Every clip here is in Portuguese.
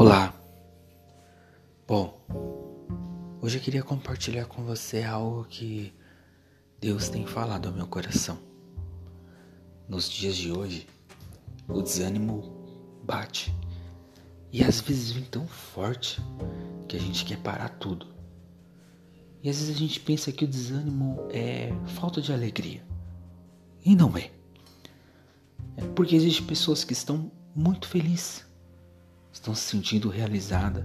Olá. Bom, hoje eu queria compartilhar com você algo que Deus tem falado ao meu coração. Nos dias de hoje, o desânimo bate e às vezes vem tão forte que a gente quer parar tudo. E às vezes a gente pensa que o desânimo é falta de alegria. E não é. É porque existem pessoas que estão muito felizes estão se sentindo realizadas,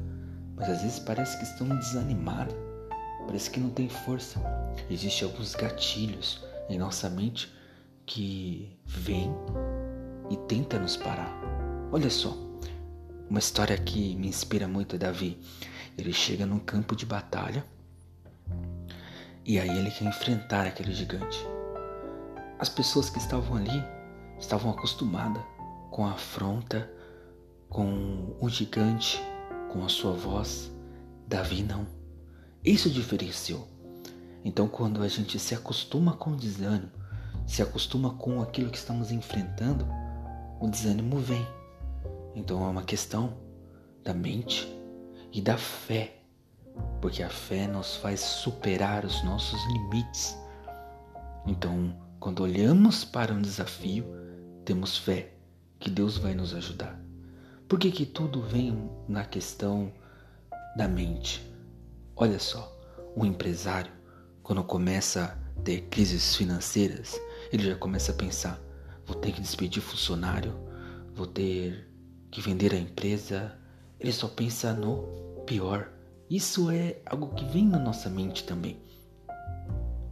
mas às vezes parece que estão desanimadas, parece que não tem força. Existem alguns gatilhos em nossa mente que vêm e tenta nos parar. Olha só, uma história que me inspira muito é Davi. Ele chega num campo de batalha e aí ele quer enfrentar aquele gigante. As pessoas que estavam ali estavam acostumadas com a afronta, com o gigante, com a sua voz. Davi não. Isso diferenciou. Então, quando a gente se acostuma com o desânimo, se acostuma com aquilo que estamos enfrentando, o desânimo vem. Então, é uma questão da mente e da fé, porque a fé nos faz superar os nossos limites. Então, quando olhamos para um desafio, temos fé que Deus vai nos ajudar. Por que, que tudo vem na questão da mente? Olha só, um empresário, quando começa a ter crises financeiras, ele já começa a pensar: vou ter que despedir funcionário, vou ter que vender a empresa. Ele só pensa no pior. Isso é algo que vem na nossa mente também.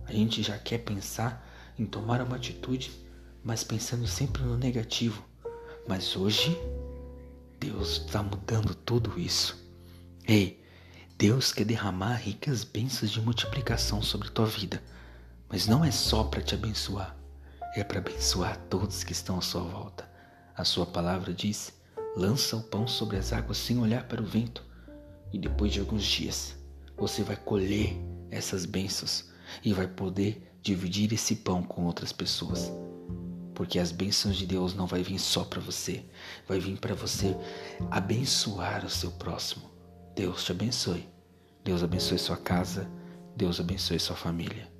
A gente já quer pensar em tomar uma atitude, mas pensando sempre no negativo. Mas hoje, Deus está mudando tudo isso. Ei, Deus quer derramar ricas bênçãos de multiplicação sobre tua vida, mas não é só para te abençoar, é para abençoar todos que estão à sua volta. A sua palavra diz: lança o pão sobre as águas sem olhar para o vento, e depois de alguns dias você vai colher essas bênçãos e vai poder dividir esse pão com outras pessoas. Porque as bênçãos de Deus não vai vir só para você, vai vir para você abençoar o seu próximo. Deus te abençoe. Deus abençoe sua casa. Deus abençoe sua família.